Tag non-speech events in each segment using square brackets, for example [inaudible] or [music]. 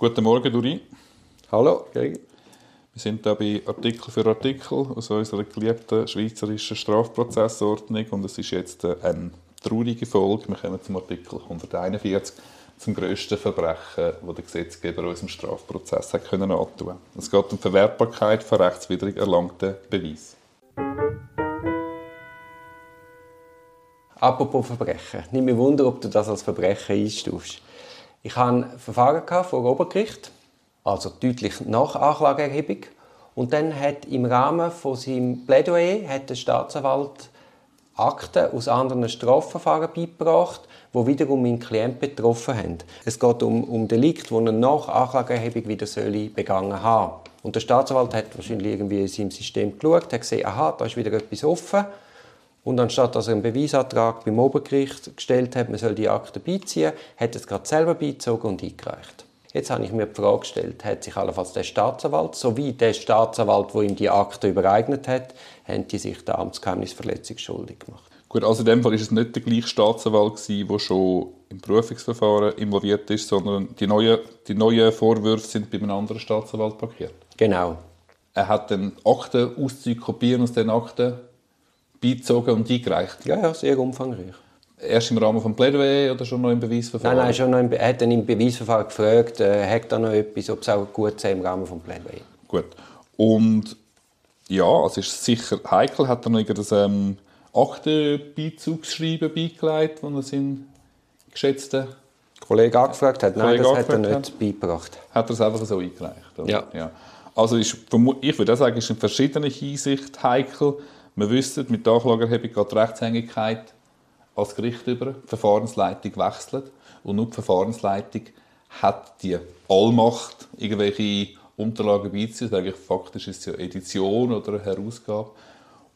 Guten Morgen, Duri. Hallo, Gregor. Wir sind hier bei Artikel für Artikel aus unserer geliebten schweizerischen Strafprozessordnung und es ist jetzt eine traurige Folge. Wir kommen zum Artikel 141, zum grössten Verbrechen, das der Gesetzgeber unserem Strafprozess hat können antun. Es geht um Verwertbarkeit von rechtswidrig erlangten Beweisen. Apropos Verbrechen. Nicht mehr Wunder, ob du das als Verbrechen einstufst. Ich hatte ein Verfahren vor Obergericht, also deutlich nach Anklageerhebung. Und dann hat im Rahmen von seinem Plädoyer hat der Staatsanwalt Akten aus anderen Strafverfahren beigebracht, wo wiederum meinen Klient betroffen haben. Es geht um, um Delikt, die er nach Anklageerhebung wieder begangen haben Und der Staatsanwalt hat wahrscheinlich irgendwie in seinem System geschaut, hat gesehen, aha, da ist wieder etwas offen und anstatt dass er einen Beweisantrag beim Obergericht gestellt hat, man soll die Akte beiziehen, hat er es gerade selber beizogen und eingereicht. Jetzt habe ich mir die Frage gestellt, hat sich allenfalls der Staatsanwalt sowie der Staatsanwalt, der ihm die Akte übereignet hat, haben die sich der Amtsgeheimnisverletzung schuldig gemacht? Gut, also in dem Fall ist es nicht der gleiche Staatsanwalt gewesen, der schon im Prüfungsverfahren involviert ist, sondern die neuen, die neuen Vorwürfe sind bei einem anderen Staatsanwalt parkiert. Genau. Er hat dann Aktenauszüge kopieren aus den Akten beizogen und eingereicht? Ja, ja, sehr umfangreich. Erst im Rahmen des Plädoyer oder schon noch im Beweisverfahren? Nein, nein, schon noch im, er hat dann im Beweisverfahren gefragt, äh, hat da noch etwas, ob es auch gut sei im Rahmen des Plädoyer. Gut. Und ja, es ist sicher heikel, hat er noch irgendein ähm, Aktenbeizugsschreiben beigelegt, das er seinen geschätzten Kollege angefragt hat. Nein, das hat er nicht hat. beigebracht. Hat er es einfach so eingereicht? Oder? Ja. ja. Also ist, ich würde sagen, ist in verschiedener Hinsicht heikel. Wir wissen, mit der Anklageerhebung geht die Rechtshängigkeit als Gericht über. Die Verfahrensleitung wechselt. Und nur die Verfahrensleitung hat die Allmacht, irgendwelche Unterlagen beizuziehen. Faktisch ist es ja Edition oder eine Herausgabe.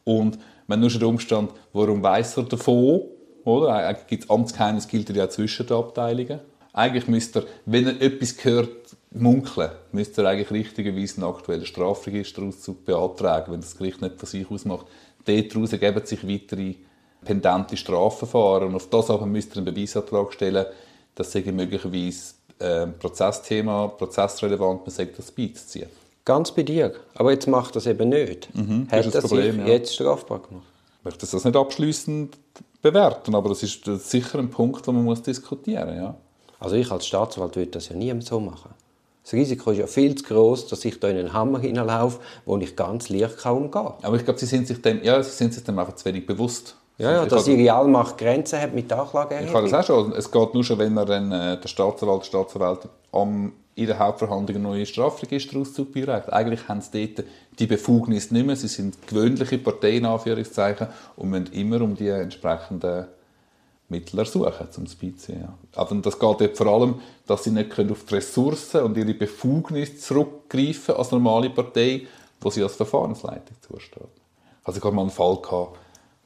Und wenn nur der Umstand, warum weiß er davon? Oder? Eigentlich gibt es Amtsgeheimnis, gilt ja zwischen den Abteilungen. Eigentlich müsste er, wenn er etwas gehört, munkeln, müsste er eigentlich richtigerweise einen aktuellen Strafregisterauszug beantragen, wenn das Gericht nicht von sich aus macht. Daraus ergeben sich weitere pendente Strafverfahren und auf das aber müsste er einen Beweisantrag stellen, dass sie möglicherweise äh, Prozessthema, prozessrelevant, man sagt, das beizuziehen. Ganz bei dir. Aber jetzt macht das eben nicht. Mhm, Hat das, das Problem, ja. jetzt strafbar gemacht? Ich möchte das nicht abschließend bewerten, aber das ist sicher ein Punkt, den man muss diskutieren muss. Ja. Also ich als Staatsanwalt würde das ja nie so machen. Das Risiko ist ja viel zu groß, dass ich da in einen Hammer hineinlaufe, wo ich ganz leicht umgehen kann. Aber ich glaube, Sie sind sich dem, ja, Sie sind sich dem einfach zu wenig bewusst. Ja, ja dass Ihre Allmacht Grenzen hat mit der Anklage. Ich kann das auch schon. Es geht nur schon, wenn er dann, äh, der Staatsanwalt, die Staatsanwältin am, in der Hauptverhandlung einen neuen Strafregisterauszug bereicht. Eigentlich haben sie dort die Befugnis nicht mehr. Sie sind gewöhnliche Parteien, Anführungszeichen, und müssen immer um die entsprechenden Mittel ersuchen, um beiziehen. Ja. Aber das geht dort vor allem, dass sie nicht auf die Ressourcen und ihre Befugnis zurückgreifen als normale Partei, wo sie als Verfahrensleitung zusteht. Also ich hatte mal einen Fall, gehabt,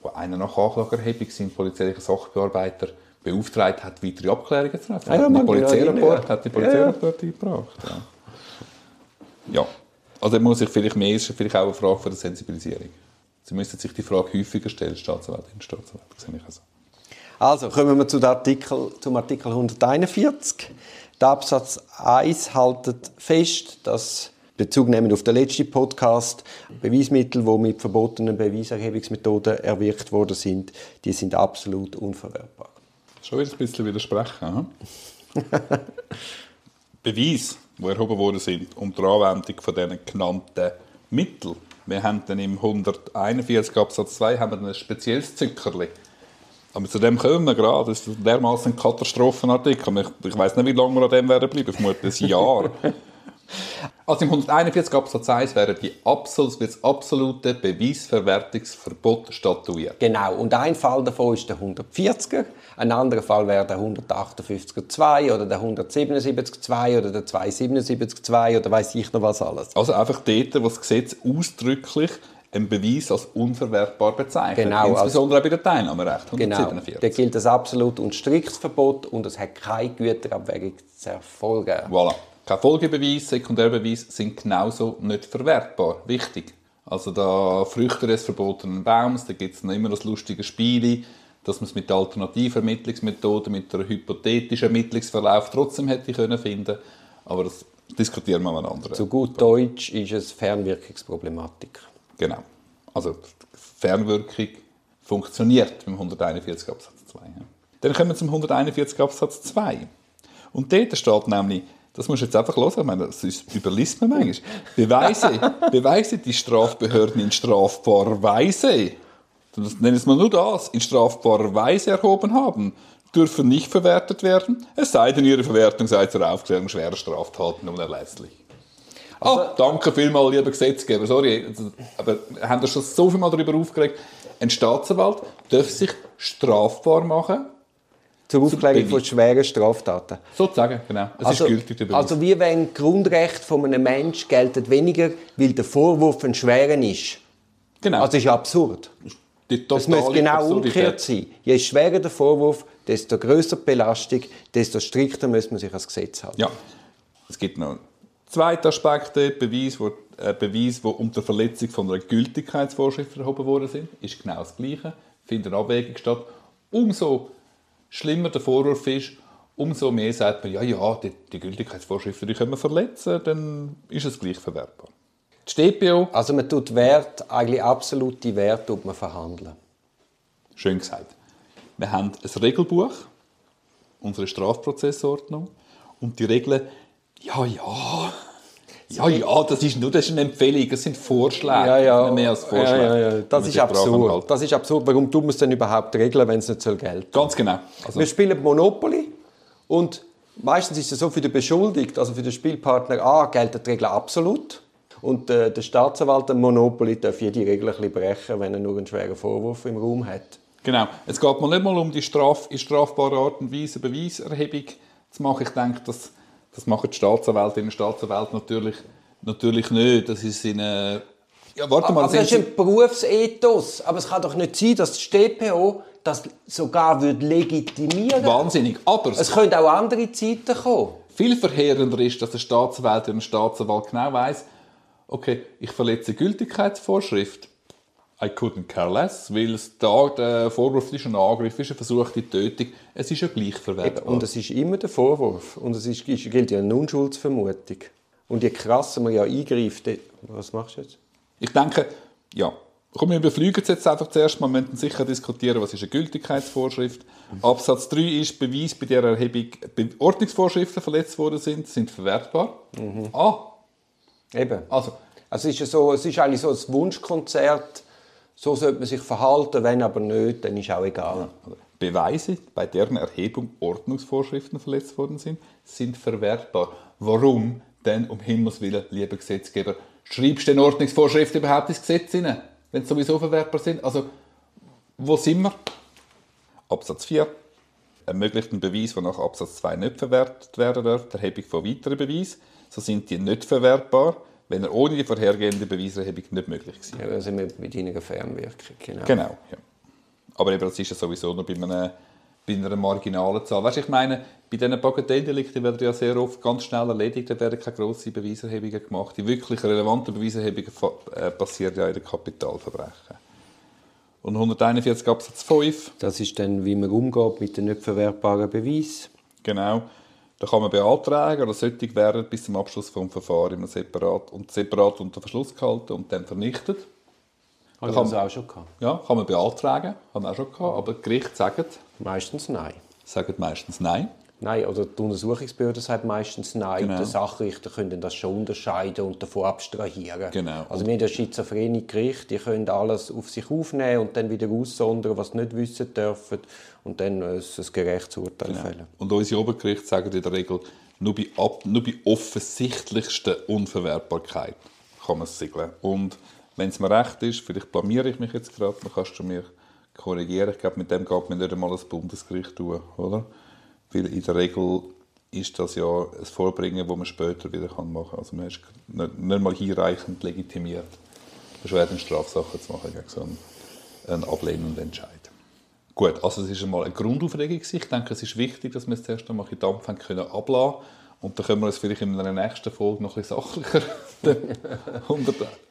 wo einer nach Anklageerhebung seinen polizeilichen Sachbearbeiter beauftragt hat, weitere Abklärungen zu treffen. Ah, ja, ja, Polizeirapport, hat die Polizeirapport ja. eingebracht. Ja. ja. Also da muss ich vielleicht mehr, ist vielleicht auch eine Frage von der Sensibilisierung. Sie müssen sich die Frage häufiger stellen, Staatsanwältin, Staatsanwalt, das sehe ich also. Also, kommen wir zu Artikel, zum Artikel 141. Der Absatz 1 haltet fest, dass Bezug nehmen auf den letzten Podcast, Beweismittel, die mit verbotenen Beweiserhebungsmethoden erwirkt worden sind, die sind absolut unverwertbar. Schon wieder ein bisschen widersprechen. [laughs] Beweise, die erhoben worden sind, um die Anwendung von diesen genannten Mitteln. Wir haben dann im 141 Absatz 2 haben wir ein spezielles Zückerchen aber zu dem kommen wir gerade. Das ist dermaßen ein Katastrophenartikel. Ich, ich weiß nicht, wie lange wir an dem werden bleiben. Vermutlich ein Jahr. [laughs] Also im 141 Absatz 1 wäre die Absolut, das absolute Beweisverwertungsverbot statuiert. Genau, und ein Fall davon ist der 140er, ein anderer Fall wäre der 158er oder der 177er oder der 277er oder weiß ich noch was alles. Also einfach dort, wo das Gesetz ausdrücklich ein Beweis als unverwertbar bezeichnet. Genau, Insbesondere bei der Teilnahmerecht 147. Genau, da gilt das absolut und striktes Verbot und es hat keine Güterabwägung zu erfolgen. Voilà. Kein Folgebeweis, Sekundärbeweis sind genauso nicht verwertbar. Wichtig. Also da Früchte des verbotenen Baums, da gibt es noch immer das lustige Spiel, dass man es mit alternativen Ermittlungsmethoden, mit einer hypothetischen Ermittlungsverlauf trotzdem hätte können finden Aber das diskutieren wir mal anderen. Zu gut Deutsch ist es Fernwirkungsproblematik. Genau. Also Fernwirkung funktioniert beim 141 Absatz 2. Ja. Dann kommen wir zum 141 Absatz 2. Und dort steht nämlich, das musst du jetzt einfach hören, ich meine, das ist, überliest man manchmal. Beweise, [laughs] Beweise die Strafbehörden in strafbarer Weise, das nennen wir nur das, in strafbarer Weise erhoben haben, dürfen nicht verwertet werden, es sei denn, ihre Verwertung sei zur Aufklärung schwerer Straftaten unerlässlich. Also, ah, danke vielmals, lieber Gesetzgeber. Sorry, aber haben wir schon so viel mal darüber aufgeregt? Ein Staatsanwalt darf sich strafbar machen. Zur Aufklärung von schweren Straftaten. Sozusagen, genau. Es also, ist gültig, der Also wie wenn Grundrecht von einem Menschen gelten weniger, weil der Vorwurf ein schwerer ist. Genau. Also ist absurd. Es muss genau umgekehrt sein. Je schwerer der Vorwurf, desto größer die Belastung, desto strikter muss man sich ans Gesetz halten. Ja. Es gibt noch Zweiter Aspekt, Beweis, wo, äh, Beweis, wo unter Verletzung von einer Gültigkeitsvorschrift erhoben worden sind, ist genau das Gleiche. Findet eine Abwägung statt. Umso schlimmer der Vorwurf ist, umso mehr sagt man, ja, ja, die, die Gültigkeitsvorschriften die können wir verletzen, dann ist es gleich verwertbar. Die StPO... Also man tut Wert, eigentlich absolute Wert tut man verhandeln. Schön gesagt. Wir haben ein Regelbuch, unsere Strafprozessordnung, und die Regeln ja, ja. Ja, ja, das ist nur das ist eine Empfehlung, das sind Vorschläge, ja, ja. mehr als Vorschläge. Ja, ja, ja. Das ist absurd. Halt. Das ist absurd. Warum tut man es denn überhaupt regeln, wenn es nicht soll gelten Ganz genau. Also. Wir spielen Monopoly und meistens ist es so für den Beschuldigten, also für den Spielpartner A, gelten die Regeln absolut. Und äh, der Staatsanwalt im Monopoly darf jede Regel ein bisschen brechen, wenn er nur einen schweren Vorwurf im Raum hat. Genau. Es geht mir nicht mal um die Straf in strafbarer Art und Weise Beweiserhebung zu machen. Ich denke, dass das machen die Staatsanwältinnen und Staatsanwälte natürlich, natürlich nicht. Das ist in eine ja, warte mal, aber das ist ein Berufsethos. Aber es kann doch nicht sein, dass die StPO das sogar legitimieren Wahnsinnig. Aber es können auch andere Zeiten kommen. Viel verheerender ist, dass der Staatsanwalt und der Staatsanwalt genau weiß, okay, ich verletze Gültigkeitsvorschrift. I couldn't care less, weil es da der Vorwurf ist ein Angriff, ist eine versuchte Tötung. Es ist ja gleich verwertbar. Und es ist immer der Vorwurf. Und es ist, gilt ja eine Unschuldsvermutung. Und je krasser man ja eingreift, was machst du jetzt? Ich denke, ja, Komm, wir beflügen es jetzt einfach zuerst mal. Wir müssen sicher diskutieren, was ist eine Gültigkeitsvorschrift. Absatz 3 ist Beweis, bei der Erhebung Ordnungsvorschriften verletzt worden sind, sind verwertbar. Mhm. Ah. Eben. Also. also es, ist so, es ist eigentlich so ein Wunschkonzert so sollte man sich verhalten, wenn aber nicht, dann ist auch egal. Beweise, bei deren Erhebung Ordnungsvorschriften verletzt worden sind, sind verwertbar. Warum denn, um Himmels Willen, lieber Gesetzgeber, schreibst du denn Ordnungsvorschriften überhaupt ins Gesetz hinein, wenn sie sowieso verwertbar sind? Also, wo sind wir? Absatz 4 ermöglicht einen Beweis, der nach Absatz 2 nicht verwertet werden darf, die Erhebung von weiteren Beweisen. So sind die nicht verwertbar wenn er ohne die vorhergehende Beweiserhebung nicht möglich wäre. Ja, also mit, mit einer Fernwirkung, genau. Genau, ja. Aber eben, das ist ja sowieso noch bei, einem, bei einer marginalen Zahl. Weißt du, ich meine, bei diesen Bagatelldelikten werden ja sehr oft ganz schnell erledigt, da werden keine grossen Beweiserhebungen gemacht. Die wirklich relevanten Beweiserhebungen äh, passieren ja in den Kapitalverbrechen. Und 141 Absatz 5. Das ist dann, wie man umgeht mit den nicht verwertbaren Beweisen. Genau. Da kann man beantragen, oder sollte werden bis zum Abschluss des Verfahrens separat und separat unter Verschluss gehalten und dann vernichtet. Haben wir das auch schon gehabt? Ja, kann man beantragen, haben wir auch schon gehabt, aber Gericht sagt... Meistens nein. Sagen meistens nein. Nein, oder die Untersuchungsbehörde sagt meistens nein. Genau. Der Sachrichter können das schon unterscheiden und davon abstrahieren. Genau. Also wir das schizophrene Gericht, die können alles auf sich aufnehmen und dann wieder aussondern, was sie nicht wissen dürfen und dann ein, gerechtes Urteil genau. fällen. Und unsere Obergerichte sagen in der Regel, nur bei, ab, nur bei offensichtlichster Unverwertbarkeit kann man es siegeln. Und wenn es mir recht ist, vielleicht blamiere ich mich jetzt gerade, dann kannst du mir korrigieren. Ich glaube, mit dem geht man nicht einmal das Bundesgericht tun, oder? Weil in der Regel ist das ja ein Vorbringen, das man später wieder machen kann. Also man ist nicht, nicht mal hinreichend legitimiert, Beschwerden Strafsachen zu machen gegen so einen, einen ablehnenden Entscheid. Gut, also es ist einmal eine Grundaufregung. Ich denke, es ist wichtig, dass wir es zuerst einmal in Dampf können ablassen und dann können wir uns vielleicht in einer nächsten Folge noch ein bisschen sachlicher [laughs]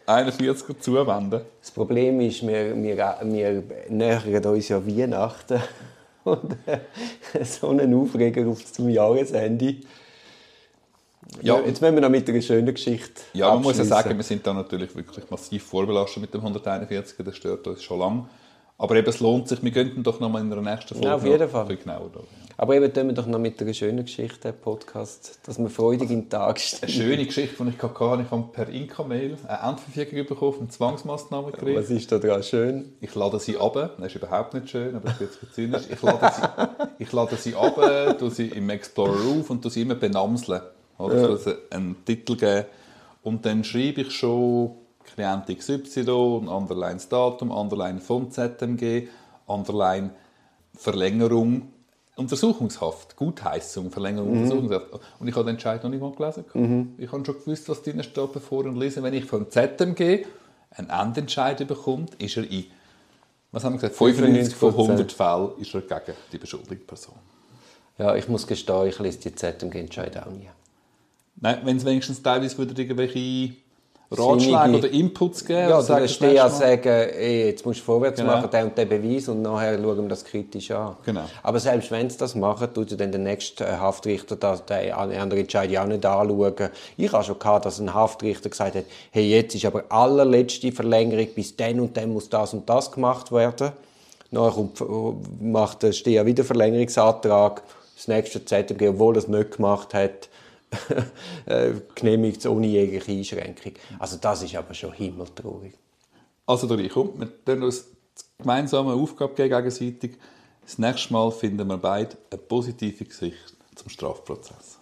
141er zuwenden. Das Problem ist, wir, wir, wir nähern uns ja Weihnachten und äh, so einen Aufreger auf zum Jahresende. Ja. Jetzt müssen wir noch mit einer schönen Geschichte Ja, man muss ja sagen, wir sind da natürlich wirklich massiv vorbelastet mit dem 141, das stört uns schon lange. Aber eben, es lohnt sich, wir könnten doch noch mal in der nächsten Folge ja, auf jeden Fall. genauer da, ja. Aber eben tun wir doch noch mit einer schönen Geschichte Podcast, dass wir freudig in den Tag stehen. Eine schöne Geschichte, die ich hatte, ich habe per Inka-Mail eine Endverfügung bekommen von Zwangsmaßnahmen gekriegt. Was ist da dran schön? Ich lade sie ab, das ist überhaupt nicht schön, aber das wird zynisch. Ich lade sie, ich lade sie ab, tue sie im Explorer auf und tue sie immer benamseln. Oder? Ja. Also einen Titel geben. Und dann schreibe ich schon Klient XY, Underline das Datum, Underline vom ZMG, Underline Verlängerung Untersuchungshaft, Gutheissung, Verlängerung mhm. Untersuchungshaft. Und ich habe den Entscheid noch nicht mal gelesen. Mhm. Ich habe schon gewusst, was drin steht, bevor ich lese. Wenn ich vom ZMG einen Endentscheid bekomme, ist er in was haben wir gesagt? 95 von 100 Fällen ist er gegen die beschuldigte Person. Ja, ich muss gestehen, ich lese die ZMG-Entscheid auch nie. Nein, wenn es wenigstens teilweise wieder irgendwelche Ratschläge oder Inputs geben. Ja, oder der ja sagen, ey, jetzt musst du vorwärts genau. machen, den und den Beweis und nachher schauen wir das kritisch an. Genau. Aber selbst wenn sie das machen, tut dann der nächste äh, Haftrichter das, den anderen Entscheid auch nicht anschauen. Ich habe schon gehabt, dass ein Haftrichter gesagt hat, hey, jetzt ist aber allerletzte Verlängerung, bis dann und dann muss das und das gemacht werden. Nachher macht der Steher wieder Verlängerungsantrag. Das nächste ZMG, obwohl er es nicht gemacht hat, Äh, [laughs] genehmigt ohne jegliche Einschränkung. Also das ist aber schon himmeltraurig. Also Dori, komm, wir tun uns gemeinsame Aufgabe gegenseitig. Das nächste Mal finden wir beide eine positive Gesicht zum Strafprozess.